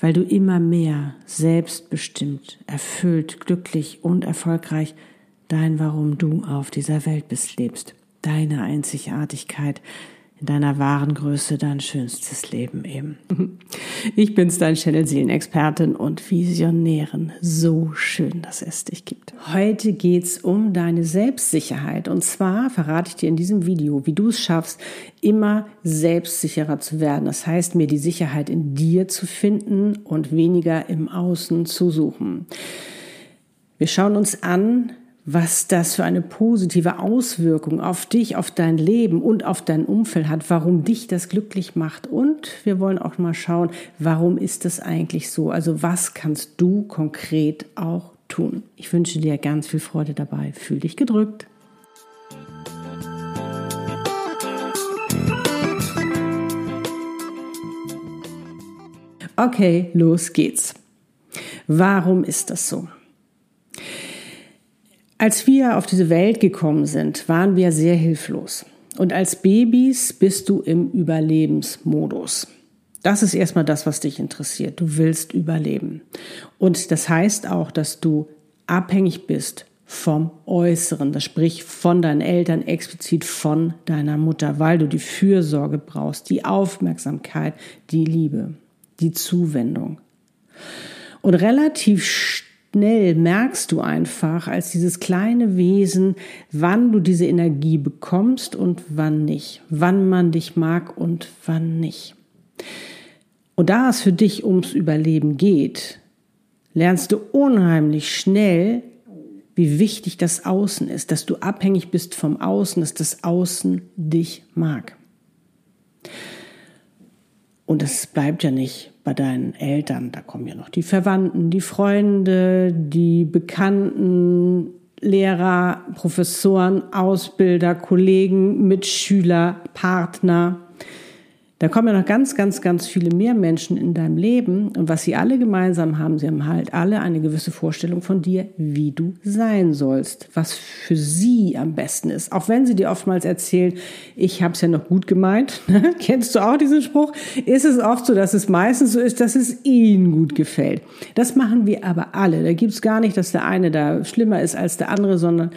weil du immer mehr selbstbestimmt, erfüllt, glücklich und erfolgreich dein Warum du auf dieser Welt bist lebst, deine Einzigartigkeit, in deiner wahren Größe dein schönstes Leben eben. Ich bin's, dein Channel Seelenexpertin und Visionärin. So schön, dass es dich gibt. Heute geht's um deine Selbstsicherheit. Und zwar verrate ich dir in diesem Video, wie du es schaffst, immer selbstsicherer zu werden. Das heißt, mir die Sicherheit in dir zu finden und weniger im Außen zu suchen. Wir schauen uns an, was das für eine positive Auswirkung auf dich, auf dein Leben und auf dein Umfeld hat, warum dich das glücklich macht. Und wir wollen auch mal schauen, warum ist das eigentlich so? Also was kannst du konkret auch tun? Ich wünsche dir ganz viel Freude dabei. Fühl dich gedrückt. Okay, los geht's. Warum ist das so? Als wir auf diese Welt gekommen sind, waren wir sehr hilflos. Und als Babys bist du im Überlebensmodus. Das ist erstmal das, was dich interessiert. Du willst überleben. Und das heißt auch, dass du abhängig bist vom Äußeren, das sprich von deinen Eltern, explizit von deiner Mutter, weil du die Fürsorge brauchst, die Aufmerksamkeit, die Liebe, die Zuwendung. Und relativ schnell merkst du einfach als dieses kleine Wesen, wann du diese Energie bekommst und wann nicht, wann man dich mag und wann nicht. Und da es für dich ums Überleben geht, lernst du unheimlich schnell, wie wichtig das Außen ist, dass du abhängig bist vom Außen, dass das Außen dich mag. Und es bleibt ja nicht bei deinen Eltern, da kommen ja noch die Verwandten, die Freunde, die Bekannten, Lehrer, Professoren, Ausbilder, Kollegen, Mitschüler, Partner. Da kommen ja noch ganz, ganz, ganz viele mehr Menschen in deinem Leben. Und was sie alle gemeinsam haben, sie haben halt alle eine gewisse Vorstellung von dir, wie du sein sollst, was für sie am besten ist. Auch wenn sie dir oftmals erzählen, ich habe es ja noch gut gemeint. Kennst du auch diesen Spruch? Ist es oft so, dass es meistens so ist, dass es ihnen gut gefällt. Das machen wir aber alle. Da gibt's gar nicht, dass der eine da schlimmer ist als der andere, sondern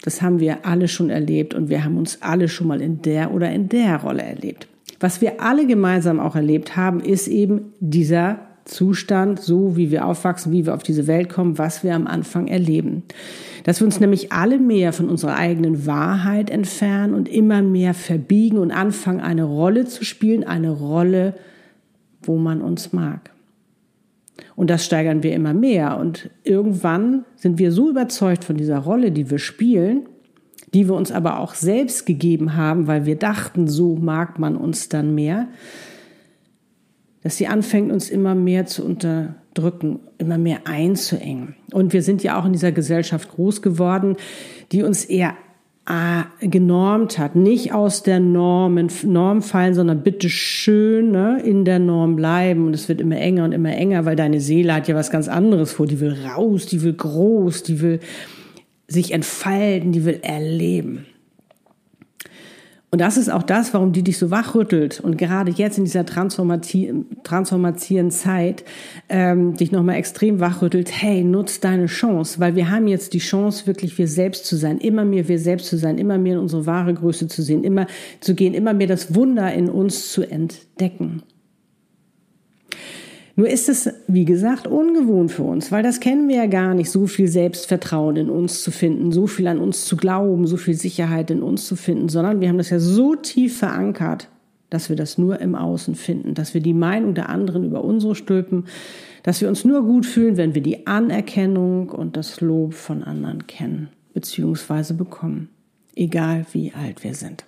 das haben wir alle schon erlebt und wir haben uns alle schon mal in der oder in der Rolle erlebt. Was wir alle gemeinsam auch erlebt haben, ist eben dieser Zustand, so wie wir aufwachsen, wie wir auf diese Welt kommen, was wir am Anfang erleben. Dass wir uns nämlich alle mehr von unserer eigenen Wahrheit entfernen und immer mehr verbiegen und anfangen, eine Rolle zu spielen, eine Rolle, wo man uns mag. Und das steigern wir immer mehr. Und irgendwann sind wir so überzeugt von dieser Rolle, die wir spielen, die wir uns aber auch selbst gegeben haben, weil wir dachten, so mag man uns dann mehr, dass sie anfängt, uns immer mehr zu unterdrücken, immer mehr einzuengen. Und wir sind ja auch in dieser Gesellschaft groß geworden, die uns eher ah, genormt hat, nicht aus der Norm, Norm fallen, sondern bitte schön ne, in der Norm bleiben. Und es wird immer enger und immer enger, weil deine Seele hat ja was ganz anderes vor. Die will raus, die will groß, die will sich entfalten, die will erleben. Und das ist auch das, warum die dich so wachrüttelt und gerade jetzt in dieser transformativen Zeit ähm, dich nochmal extrem wachrüttelt. Hey, nutz deine Chance, weil wir haben jetzt die Chance, wirklich wir selbst zu sein, immer mehr wir selbst zu sein, immer mehr in unsere wahre Größe zu sehen, immer zu gehen, immer mehr das Wunder in uns zu entdecken. Nur ist es, wie gesagt, ungewohnt für uns, weil das kennen wir ja gar nicht, so viel Selbstvertrauen in uns zu finden, so viel an uns zu glauben, so viel Sicherheit in uns zu finden, sondern wir haben das ja so tief verankert, dass wir das nur im Außen finden, dass wir die Meinung der anderen über unsere stülpen, dass wir uns nur gut fühlen, wenn wir die Anerkennung und das Lob von anderen kennen bzw. bekommen, egal wie alt wir sind.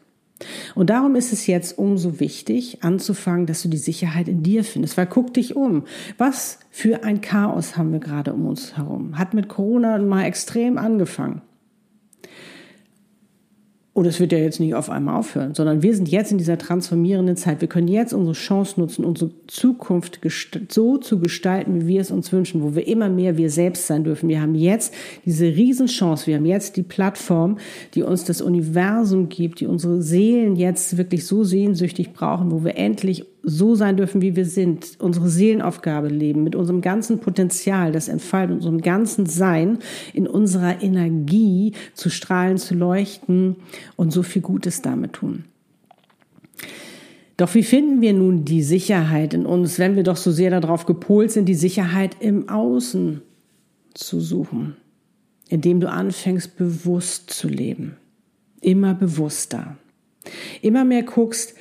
Und darum ist es jetzt umso wichtig, anzufangen, dass du die Sicherheit in dir findest. Weil guck dich um. Was für ein Chaos haben wir gerade um uns herum? Hat mit Corona mal extrem angefangen. Und es wird ja jetzt nicht auf einmal aufhören, sondern wir sind jetzt in dieser transformierenden Zeit. Wir können jetzt unsere Chance nutzen, unsere Zukunft so zu gestalten, wie wir es uns wünschen, wo wir immer mehr wir selbst sein dürfen. Wir haben jetzt diese Riesenchance. Wir haben jetzt die Plattform, die uns das Universum gibt, die unsere Seelen jetzt wirklich so sehnsüchtig brauchen, wo wir endlich so sein dürfen, wie wir sind, unsere Seelenaufgabe leben, mit unserem ganzen Potenzial, das entfaltet, unserem ganzen Sein, in unserer Energie zu strahlen, zu leuchten und so viel Gutes damit tun. Doch wie finden wir nun die Sicherheit in uns, wenn wir doch so sehr darauf gepolt sind, die Sicherheit im Außen zu suchen, indem du anfängst bewusst zu leben, immer bewusster, immer mehr guckst,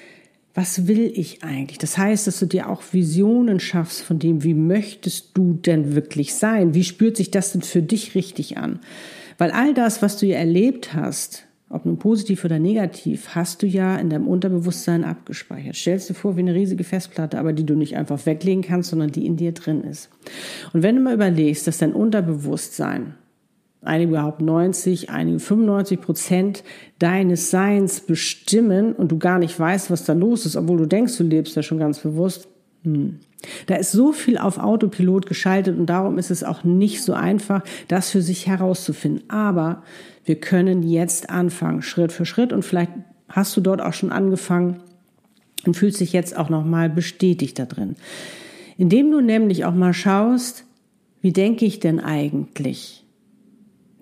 was will ich eigentlich? Das heißt, dass du dir auch Visionen schaffst von dem, wie möchtest du denn wirklich sein? Wie spürt sich das denn für dich richtig an? Weil all das, was du ja erlebt hast, ob nun positiv oder negativ, hast du ja in deinem Unterbewusstsein abgespeichert. Stellst dir vor wie eine riesige Festplatte, aber die du nicht einfach weglegen kannst, sondern die in dir drin ist. Und wenn du mal überlegst, dass dein Unterbewusstsein einige behaupten 90, einige 95 Prozent deines Seins bestimmen und du gar nicht weißt, was da los ist, obwohl du denkst, du lebst ja schon ganz bewusst. Hm. Da ist so viel auf Autopilot geschaltet und darum ist es auch nicht so einfach, das für sich herauszufinden. Aber wir können jetzt anfangen, Schritt für Schritt und vielleicht hast du dort auch schon angefangen und fühlst dich jetzt auch nochmal bestätigt da drin. Indem du nämlich auch mal schaust, wie denke ich denn eigentlich?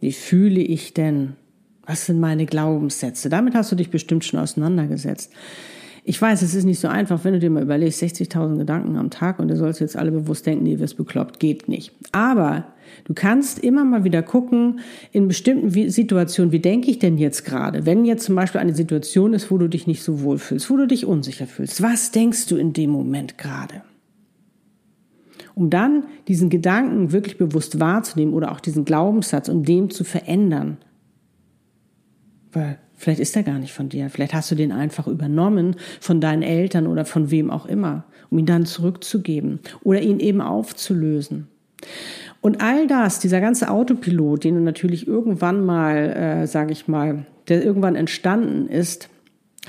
Wie fühle ich denn? Was sind meine Glaubenssätze? Damit hast du dich bestimmt schon auseinandergesetzt. Ich weiß, es ist nicht so einfach, wenn du dir mal überlegst, 60.000 Gedanken am Tag und du sollst jetzt alle bewusst denken, nee, wirst bekloppt, geht nicht. Aber du kannst immer mal wieder gucken, in bestimmten Situationen, wie denke ich denn jetzt gerade? Wenn jetzt zum Beispiel eine Situation ist, wo du dich nicht so wohl fühlst, wo du dich unsicher fühlst, was denkst du in dem Moment gerade? Um dann diesen Gedanken wirklich bewusst wahrzunehmen oder auch diesen Glaubenssatz und dem zu verändern. Weil vielleicht ist er gar nicht von dir, vielleicht hast du den einfach übernommen von deinen Eltern oder von wem auch immer, um ihn dann zurückzugeben oder ihn eben aufzulösen. Und all das, dieser ganze Autopilot, den du natürlich irgendwann mal, äh, sage ich mal, der irgendwann entstanden ist,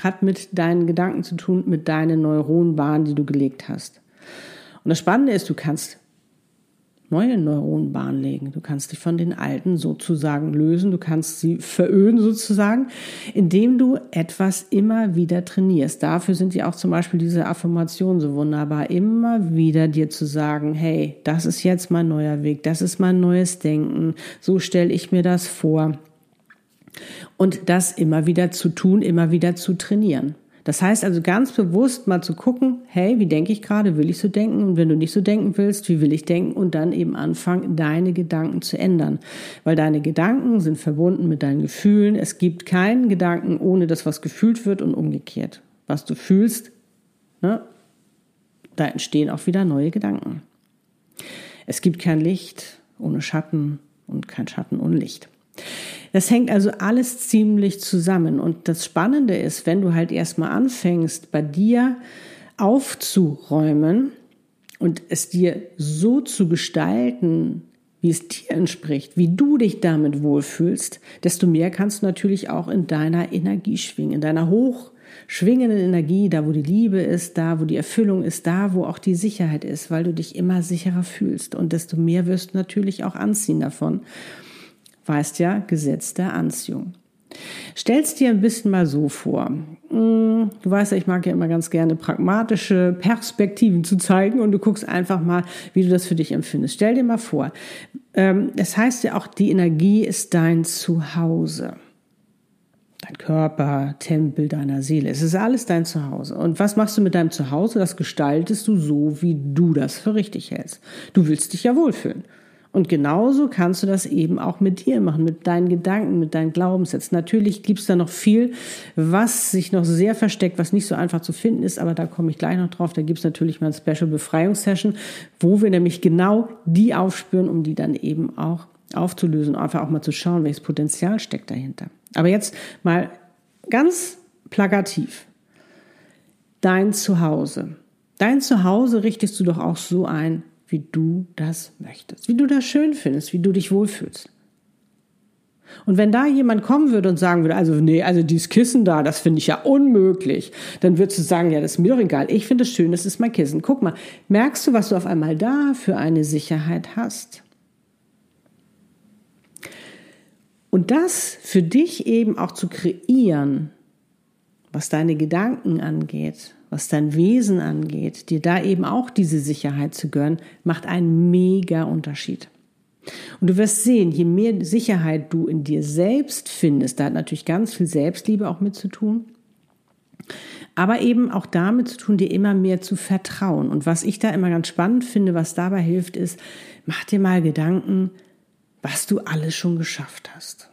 hat mit deinen Gedanken zu tun, mit deinen Neuronenbahnen, die du gelegt hast. Und das Spannende ist, du kannst neue Neuronenbahnen legen. Du kannst dich von den alten sozusagen lösen. Du kannst sie veröden sozusagen, indem du etwas immer wieder trainierst. Dafür sind ja auch zum Beispiel diese Affirmationen so wunderbar. Immer wieder dir zu sagen, hey, das ist jetzt mein neuer Weg. Das ist mein neues Denken. So stelle ich mir das vor. Und das immer wieder zu tun, immer wieder zu trainieren. Das heißt also ganz bewusst mal zu gucken, hey, wie denke ich gerade, will ich so denken? Und wenn du nicht so denken willst, wie will ich denken? Und dann eben anfangen, deine Gedanken zu ändern. Weil deine Gedanken sind verbunden mit deinen Gefühlen. Es gibt keinen Gedanken ohne das, was gefühlt wird und umgekehrt. Was du fühlst, ne, da entstehen auch wieder neue Gedanken. Es gibt kein Licht ohne Schatten und kein Schatten ohne Licht. Das hängt also alles ziemlich zusammen. Und das Spannende ist, wenn du halt erstmal anfängst, bei dir aufzuräumen und es dir so zu gestalten, wie es dir entspricht, wie du dich damit wohlfühlst, desto mehr kannst du natürlich auch in deiner Energie schwingen, in deiner hochschwingenden Energie, da wo die Liebe ist, da wo die Erfüllung ist, da wo auch die Sicherheit ist, weil du dich immer sicherer fühlst und desto mehr wirst du natürlich auch anziehen davon weißt ja, Gesetz der Anziehung. Stellst dir ein bisschen mal so vor. Mm, du weißt ja, ich mag ja immer ganz gerne pragmatische Perspektiven zu zeigen und du guckst einfach mal, wie du das für dich empfindest. Stell dir mal vor, ähm, es heißt ja auch, die Energie ist dein Zuhause. Dein Körper, Tempel deiner Seele. Es ist alles dein Zuhause. Und was machst du mit deinem Zuhause? Das gestaltest du so, wie du das für richtig hältst. Du willst dich ja wohlfühlen. Und genauso kannst du das eben auch mit dir machen, mit deinen Gedanken, mit deinen Glaubenssätzen. Natürlich gibt es da noch viel, was sich noch sehr versteckt, was nicht so einfach zu finden ist, aber da komme ich gleich noch drauf. Da gibt es natürlich mal ein Special Befreiungssession, wo wir nämlich genau die aufspüren, um die dann eben auch aufzulösen, einfach auch mal zu schauen, welches Potenzial steckt dahinter. Aber jetzt mal ganz plakativ. Dein Zuhause. Dein Zuhause richtest du doch auch so ein, wie du das möchtest, wie du das schön findest, wie du dich wohlfühlst. Und wenn da jemand kommen würde und sagen würde, also nee, also dieses Kissen da, das finde ich ja unmöglich, dann würdest du sagen, ja, das ist mir doch egal. Ich finde es schön, das ist mein Kissen. Guck mal, merkst du, was du auf einmal da für eine Sicherheit hast? Und das für dich eben auch zu kreieren, was deine Gedanken angeht, was dein Wesen angeht, dir da eben auch diese Sicherheit zu gönnen, macht einen mega Unterschied. Und du wirst sehen, je mehr Sicherheit du in dir selbst findest, da hat natürlich ganz viel Selbstliebe auch mit zu tun, aber eben auch damit zu tun, dir immer mehr zu vertrauen. Und was ich da immer ganz spannend finde, was dabei hilft, ist, mach dir mal Gedanken, was du alles schon geschafft hast.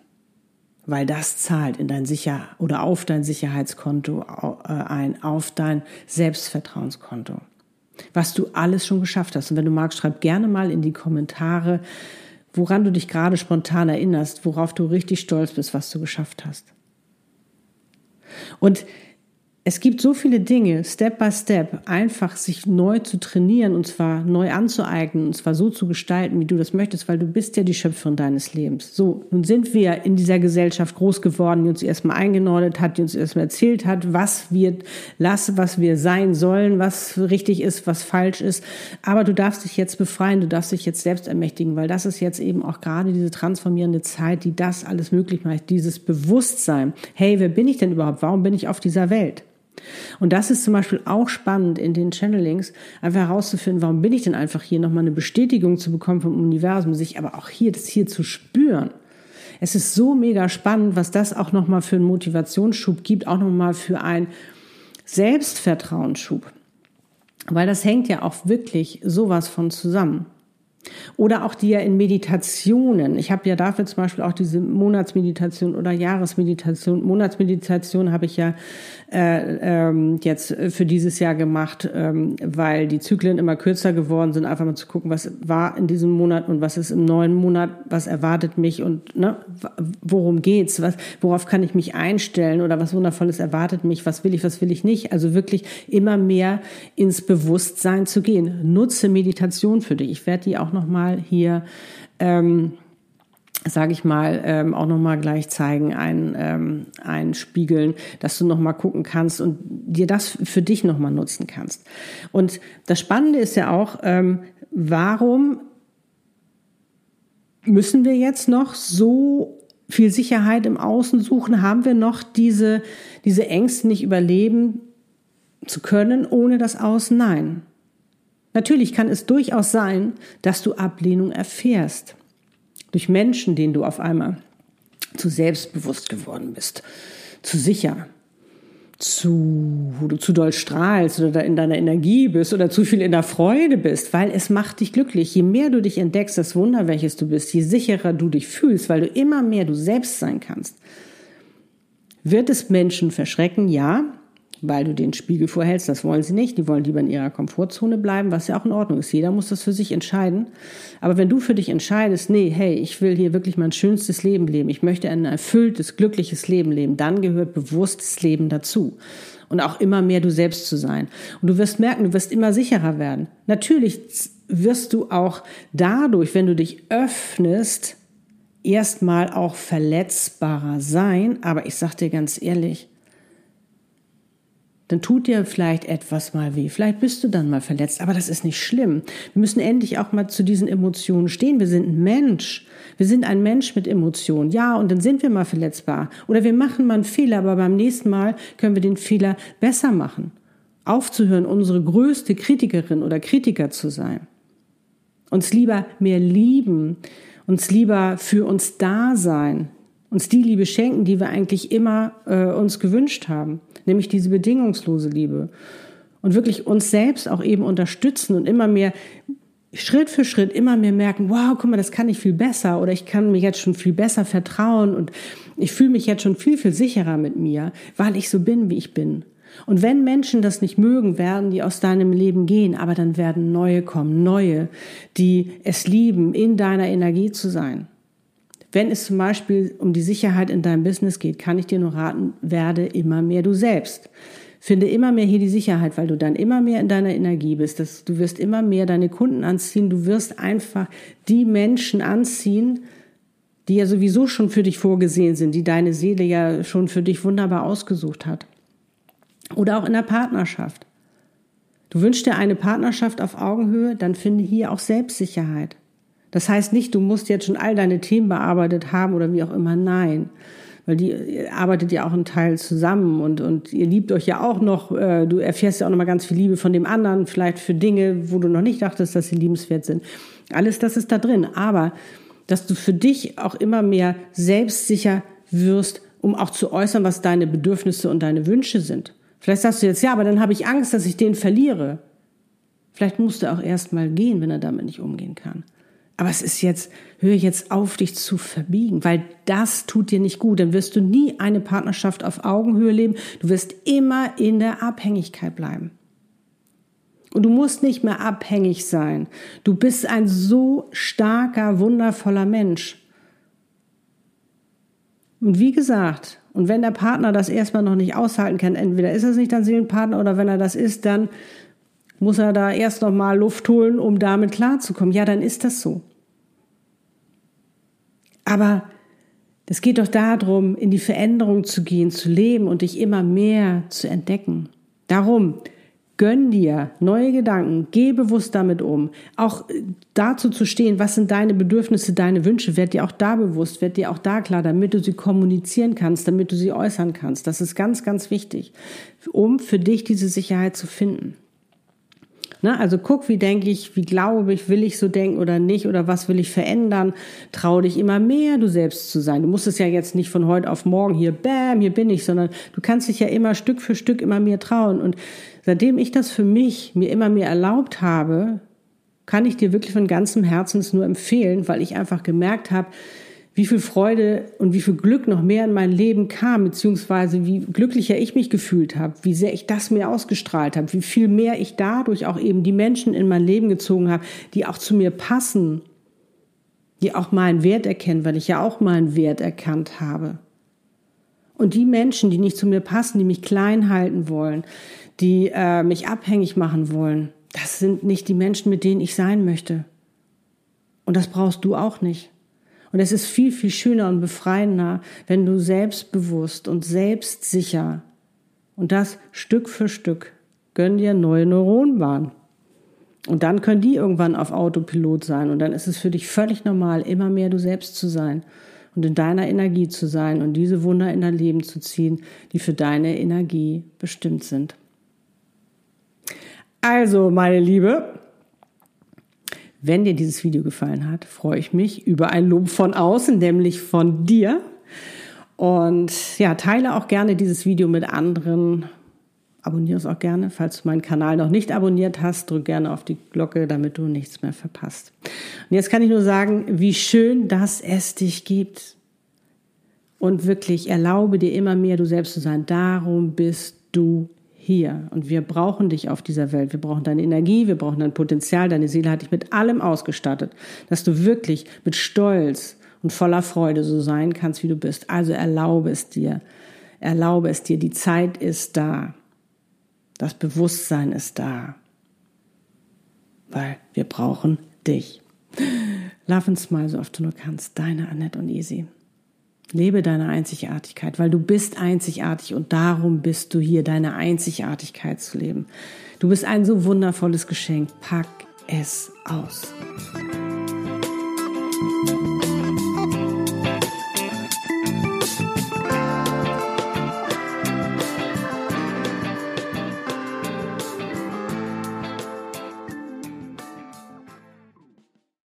Weil das zahlt in dein Sicher oder auf dein Sicherheitskonto äh, ein, auf dein Selbstvertrauenskonto. Was du alles schon geschafft hast. Und wenn du magst, schreib gerne mal in die Kommentare, woran du dich gerade spontan erinnerst, worauf du richtig stolz bist, was du geschafft hast. Und es gibt so viele Dinge, Step by Step, einfach sich neu zu trainieren und zwar neu anzueignen und zwar so zu gestalten, wie du das möchtest, weil du bist ja die Schöpferin deines Lebens. So, nun sind wir in dieser Gesellschaft groß geworden, die uns erstmal eingenordet hat, die uns erstmal erzählt hat, was wir lassen, was wir sein sollen, was richtig ist, was falsch ist. Aber du darfst dich jetzt befreien, du darfst dich jetzt selbst ermächtigen, weil das ist jetzt eben auch gerade diese transformierende Zeit, die das alles möglich macht, dieses Bewusstsein. Hey, wer bin ich denn überhaupt? Warum bin ich auf dieser Welt? Und das ist zum Beispiel auch spannend in den Channelings, einfach herauszufinden, warum bin ich denn einfach hier, nochmal eine Bestätigung zu bekommen vom Universum, sich aber auch hier, das hier zu spüren. Es ist so mega spannend, was das auch nochmal für einen Motivationsschub gibt, auch nochmal für einen Selbstvertrauensschub. Weil das hängt ja auch wirklich sowas von zusammen. Oder auch die ja in Meditationen. Ich habe ja dafür zum Beispiel auch diese Monatsmeditation oder Jahresmeditation. Monatsmeditation habe ich ja äh, ähm, jetzt für dieses Jahr gemacht, ähm, weil die Zyklen immer kürzer geworden sind. Einfach mal zu gucken, was war in diesem Monat und was ist im neuen Monat, was erwartet mich und ne, worum geht's, was, worauf kann ich mich einstellen oder was Wundervolles erwartet mich, was will ich, was will ich nicht. Also wirklich immer mehr ins Bewusstsein zu gehen. Nutze Meditation für dich. Ich werde die auch noch mal hier ähm, sage ich mal, ähm, auch nochmal gleich zeigen, ein, ähm, einspiegeln, dass du nochmal gucken kannst und dir das für dich nochmal nutzen kannst. Und das Spannende ist ja auch, ähm, warum müssen wir jetzt noch so viel Sicherheit im Außen suchen? Haben wir noch diese, diese Ängste nicht überleben zu können ohne das Außen? Nein. Natürlich kann es durchaus sein, dass du Ablehnung erfährst. Durch Menschen, denen du auf einmal zu selbstbewusst geworden bist, zu sicher, zu, wo du zu doll strahlst oder in deiner Energie bist oder zu viel in der Freude bist, weil es macht dich glücklich. Je mehr du dich entdeckst, das Wunder, welches du bist, je sicherer du dich fühlst, weil du immer mehr du selbst sein kannst, wird es Menschen verschrecken, ja, weil du den Spiegel vorhältst. Das wollen sie nicht. Die wollen lieber in ihrer Komfortzone bleiben, was ja auch in Ordnung ist. Jeder muss das für sich entscheiden. Aber wenn du für dich entscheidest, nee, hey, ich will hier wirklich mein schönstes Leben leben, ich möchte ein erfülltes, glückliches Leben leben, dann gehört bewusstes Leben dazu. Und auch immer mehr du selbst zu sein. Und du wirst merken, du wirst immer sicherer werden. Natürlich wirst du auch dadurch, wenn du dich öffnest, erstmal auch verletzbarer sein. Aber ich sag dir ganz ehrlich, dann tut dir vielleicht etwas mal weh. Vielleicht bist du dann mal verletzt, aber das ist nicht schlimm. Wir müssen endlich auch mal zu diesen Emotionen stehen. Wir sind ein Mensch. Wir sind ein Mensch mit Emotionen. Ja, und dann sind wir mal verletzbar. Oder wir machen mal einen Fehler, aber beim nächsten Mal können wir den Fehler besser machen. Aufzuhören, unsere größte Kritikerin oder Kritiker zu sein. Uns lieber mehr lieben, uns lieber für uns da sein, uns die Liebe schenken, die wir eigentlich immer äh, uns gewünscht haben, nämlich diese bedingungslose Liebe. Und wirklich uns selbst auch eben unterstützen und immer mehr Schritt für Schritt immer mehr merken, wow, guck mal, das kann ich viel besser oder ich kann mir jetzt schon viel besser vertrauen und ich fühle mich jetzt schon viel, viel sicherer mit mir, weil ich so bin, wie ich bin. Und wenn Menschen das nicht mögen, werden die aus deinem Leben gehen, aber dann werden neue kommen, neue, die es lieben, in deiner Energie zu sein Wenn es zum Beispiel um die Sicherheit in deinem Business geht, kann ich dir nur raten, werde immer mehr du selbst. Finde immer mehr hier die Sicherheit, weil du dann immer mehr in deiner Energie bist. Das, du wirst immer mehr deine Kunden anziehen. Du wirst einfach die Menschen anziehen, die ja sowieso schon für dich vorgesehen sind, die deine Seele ja schon für dich wunderbar ausgesucht hat. Oder auch in der Partnerschaft. Du wünschst dir eine Partnerschaft auf Augenhöhe, dann finde hier auch Selbstsicherheit. Das heißt nicht, du musst jetzt schon all deine Themen bearbeitet haben oder wie auch immer. Nein. Weil die arbeitet ja auch einen Teil zusammen und, und ihr liebt euch ja auch noch. Äh, du erfährst ja auch noch mal ganz viel Liebe von dem anderen, vielleicht für Dinge, wo du noch nicht dachtest, dass sie liebenswert sind. Alles das ist da drin. Aber dass du für dich auch immer mehr selbstsicher wirst, um auch zu äußern, was deine Bedürfnisse und deine Wünsche sind. Vielleicht sagst du jetzt, ja, aber dann habe ich Angst, dass ich den verliere. Vielleicht musst du auch erst mal gehen, wenn er damit nicht umgehen kann. Aber es ist jetzt, höre jetzt auf, dich zu verbiegen, weil das tut dir nicht gut. Dann wirst du nie eine Partnerschaft auf Augenhöhe leben. Du wirst immer in der Abhängigkeit bleiben. Und du musst nicht mehr abhängig sein. Du bist ein so starker, wundervoller Mensch. Und wie gesagt, und wenn der Partner das erstmal noch nicht aushalten kann, entweder ist es nicht dein Seelenpartner oder wenn er das ist, dann muss er da erst noch mal Luft holen, um damit klarzukommen. Ja, dann ist das so. Aber es geht doch darum, in die Veränderung zu gehen, zu leben und dich immer mehr zu entdecken. Darum, Gönn dir neue Gedanken, geh bewusst damit um. Auch äh, dazu zu stehen, was sind deine Bedürfnisse, deine Wünsche, werd dir auch da bewusst, werd dir auch da klar, damit du sie kommunizieren kannst, damit du sie äußern kannst. Das ist ganz, ganz wichtig, um für dich diese Sicherheit zu finden. Ne? Also guck, wie denke ich, wie glaube ich, will ich so denken oder nicht oder was will ich verändern. Trau dich immer mehr, du selbst zu sein. Du musst es ja jetzt nicht von heute auf morgen hier, bam, hier bin ich, sondern du kannst dich ja immer Stück für Stück immer mehr trauen. Und seitdem ich das für mich mir immer mehr erlaubt habe, kann ich dir wirklich von ganzem Herzen es nur empfehlen, weil ich einfach gemerkt habe, wie viel Freude und wie viel Glück noch mehr in mein Leben kam, beziehungsweise wie glücklicher ich mich gefühlt habe, wie sehr ich das mir ausgestrahlt habe, wie viel mehr ich dadurch auch eben die Menschen in mein Leben gezogen habe, die auch zu mir passen, die auch meinen Wert erkennen, weil ich ja auch meinen Wert erkannt habe. Und die Menschen, die nicht zu mir passen, die mich klein halten wollen, die äh, mich abhängig machen wollen, das sind nicht die Menschen, mit denen ich sein möchte. Und das brauchst du auch nicht. Und es ist viel, viel schöner und befreiender, wenn du selbstbewusst und selbstsicher und das Stück für Stück gönn dir neue Neuronenbahnen. Und dann können die irgendwann auf Autopilot sein. Und dann ist es für dich völlig normal, immer mehr du selbst zu sein und in deiner Energie zu sein und diese Wunder in dein Leben zu ziehen, die für deine Energie bestimmt sind. Also, meine Liebe, wenn dir dieses Video gefallen hat, freue ich mich über ein Lob von außen, nämlich von dir. Und ja, teile auch gerne dieses Video mit anderen. Abonniere es auch gerne. Falls du meinen Kanal noch nicht abonniert hast, drück gerne auf die Glocke, damit du nichts mehr verpasst. Und jetzt kann ich nur sagen, wie schön, dass es dich gibt. Und wirklich erlaube dir immer mehr, du selbst zu sein. Darum bist du hier. Und wir brauchen dich auf dieser Welt. Wir brauchen deine Energie, wir brauchen dein Potenzial. Deine Seele hat dich mit allem ausgestattet, dass du wirklich mit Stolz und voller Freude so sein kannst, wie du bist. Also erlaube es dir. Erlaube es dir. Die Zeit ist da. Das Bewusstsein ist da. Weil wir brauchen dich. Love and smile so oft du nur kannst. Deine Annette und Easy. Lebe deine Einzigartigkeit, weil du bist einzigartig und darum bist du hier, deine Einzigartigkeit zu leben. Du bist ein so wundervolles Geschenk. Pack es aus.